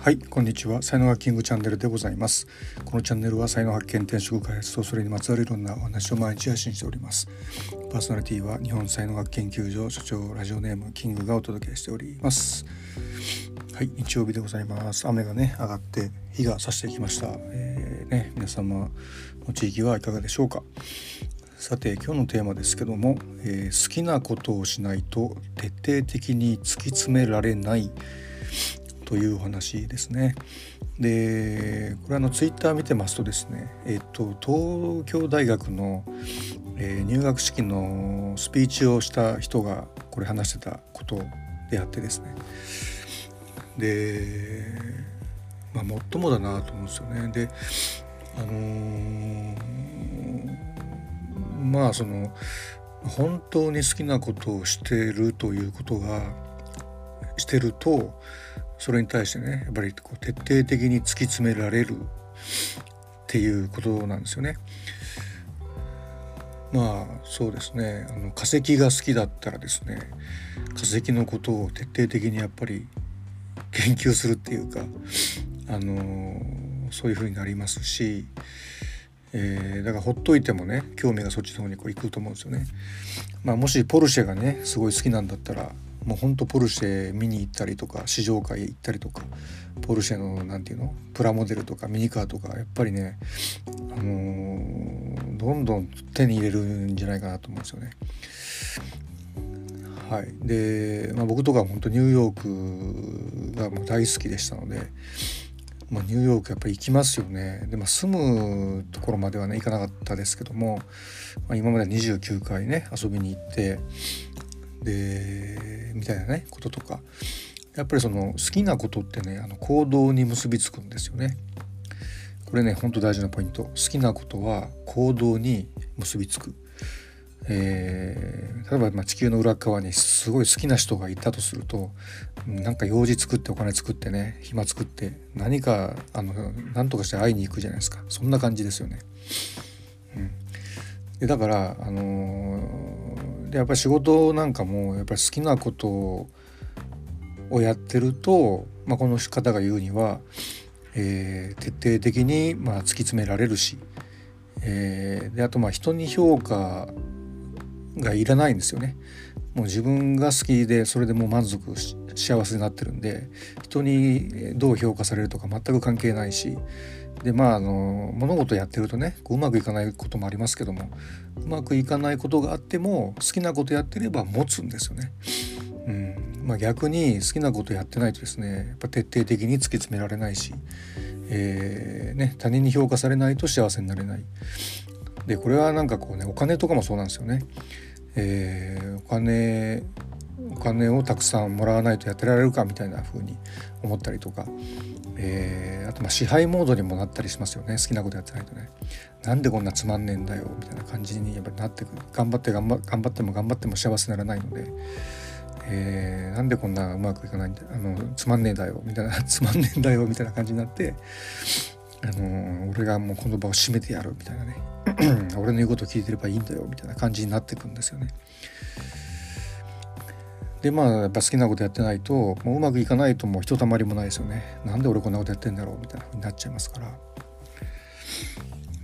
はいこんにちは。才能がキングチャンネルでございます。このチャンネルは才能発見転職開発とそれにまつわるいろんなお話を毎日配信しております。パーソナリティは日本才能学研究所所長ラジオネームキングがお届けしております。はい日曜日でございます。雨がね上がって日が差してきました、えー、ね皆様の地域はいかがでしょうか。さて今日のテーマですけども、えー、好きなことをしないと徹底的に突き詰められない。というお話ですね。でこれあのツイッター見てますとですね、えっと、東京大学の、えー、入学式のスピーチをした人がこれ話してたことであってですねでまあもっともだなと思うんですよね。であのー、まあその本当に好きなことをしてるということがしてるとそれに対してねやっぱりこう徹底的に突き詰められるっていうことなんですよね。まあそうですねあの化石が好きだったらですね化石のことを徹底的にやっぱり研究するっていうかあのそういうふうになりますし、えー、だからほっといてもね興味がそっちの方にこう行くと思うんですよね。まあ、もしポルシェがねすごい好きなんだったらもうほんとポルシェ見に行ったりとか試乗会行ったりとかポルシェの何て言うの？プラモデルとかミニカーとかやっぱりね、あのー、どんどん手に入れるんじゃないかなと思うんですよね。はい、で、まあ、僕とか本当ニューヨークがもう大好きでしたので、まあ、ニューヨークやっぱり行きますよね。で、まあ、住むところまではね行かなかったですけども、まあ、今まで29回ね遊びに行ってでみたいなねこととかやっぱりその好きなことってねあの行動に結びつくんですよね。これねほんと大事なポイント好きなことは行動に結びつく。えー、例えば、ま、地球の裏側にすごい好きな人がいたとするとなんか用事作ってお金作ってね暇作って何かあの何とかして会いに行くじゃないですかそんな感じですよね。うん、でだからあのー、でやっぱり仕事なんかもやっぱり好きなことをやってると、まあ、この方が言うには、えー、徹底的にま突き詰められるし、えー、であとまあ人に評価がいらないんですよね。もう自分が好きでそれでもう満足幸せになってるんで人にどう評価されるとか全く関係ないしでまああの物事やってるとねこううまくいかないこともありますけどもうまくいかないことがあっても好きなことやってれば持つんですよね。うんまあ、逆に好きなことやってないとですねやっぱ徹底的に突き詰められないし、えーね、他人に評価されないと幸せになれない。でこれはなんかこうねお金とかもそうなんですよね。えー、お金お金をたくさんもらわないとやってられるかみたいな風に思ったりとか、えー、あとま支配モードにもなったりしますよね。好きなことやってないとね。なんでこんなつまんねえんだよみたいな感じにやっぱりなってくる。頑張って頑張頑張っても頑張っても幸せにならないので、えー、なんでこんなうまくいかないんだあのつまんねえんだよみたいな。つまんねえんだよ みたいな感じになって。あのー、俺がもうこの場を閉めてやるみたいなね。俺の言うことを聞いてればいいんだよみたいな感じになってくんですよね。でまあやっぱ好きなことやってないともううまくいかないともうひとたまりもないですよね。なんで俺こんなことやってんだろうみたいな風になっちゃいますから。や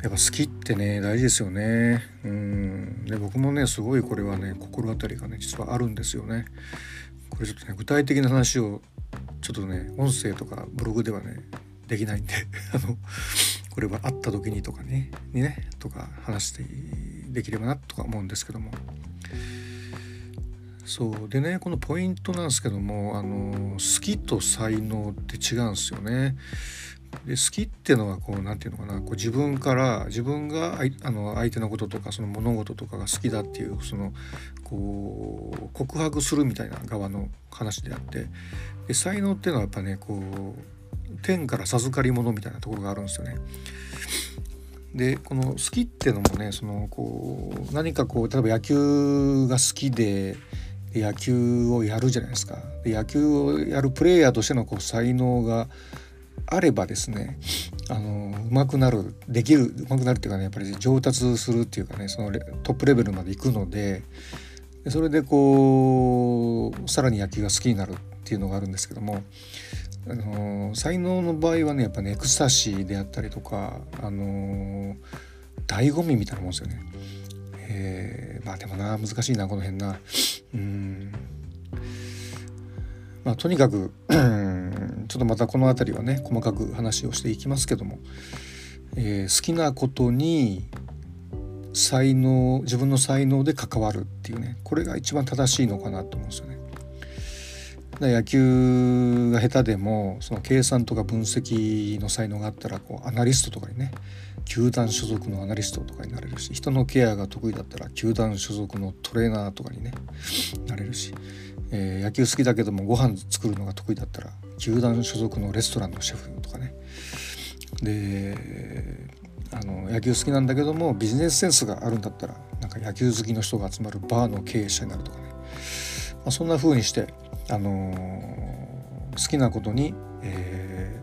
っぱ好きってね大事ですよね。うん。で僕もねすごいこれはね心当たりがね実はあるんですよね。これちょっとね具体的な話をちょっとね音声とかブログではねできないんで。あのこれは会った時にとかねにねとか話してできればなとか思うんですけども。そうでねこのポイントなんですけどもあの好きと才能って違うんですよね。で好きっていうのはこう何て言うのかなこう自分から自分があの相手のこととかその物事とかが好きだっていうそのこう告白するみたいな側の話であってで才能っていうのはやっぱねこう天から授かり物みたいなところがあるんですよね。でこの好きっていうのもねそのこう何かこう例えば野球が好きで野球をやるじゃないですか。で野球をやるプレイヤーとしてのこう才能があればですねあの上手くなるできる上手くなるっていうかねやっぱり上達するっていうかねそのトップレベルまで行くのでそれでこうさらに野球が好きになるっていうのがあるんですけどもあの才能の場合はねやっぱねエクスタシーであったりとかあの醍醐味みたいなもんですよね。えー、まあでもな難しいなこの辺な。うんまあとにかくちょっとまたこの辺りはね細かく話をしていきますけども、えー、好きなことに才能自分の才能で関わるっていうねこれが一番正しいのかなと思うんですよね。野球が下手でもその計算とか分析の才能があったらこうアナリストとかにね球団所属のアナリストとかになれるし人のケアが得意だったら球団所属のトレーナーとかにねなれるし、えー、野球好きだけどもご飯作るのが得意だったら球団所属のレストランのシェフとかね。であの野球好きなんだけどもビジネスセンスがあるんだったらなんか野球好きの人が集まるバーの経営者になるとかね、あ、そんな風にしてあのー、好きなことに、え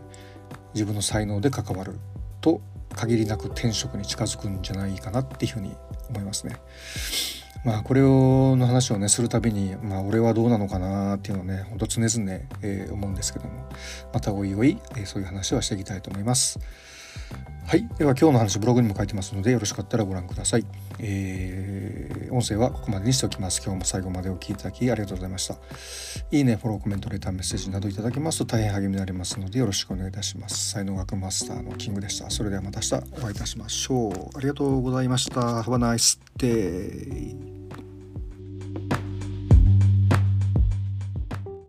ー、自分の才能で関わると限りなく転職に近づくんじゃないかなっていうふうに思いますね。まあこれをの話をねするたびにまあ俺はどうなのかなっていうのをねほんと常々、えー、思うんですけどもまたおいおい、えー、そういう話はしていきたいと思います。はい。では今日の話ブログにも書いてますのでよろしかったらご覧ください。えー、音声はここまでにしておきます。今日も最後までお聴きいただきありがとうございました。いいね、フォロー、コメント、レター、メッセージなどいただけますと大変励みになりますのでよろしくお願いいたします。才能学マスターのキングでした。それではまた明日お会いいたしましょう。ありがとうございました。Have a nice day.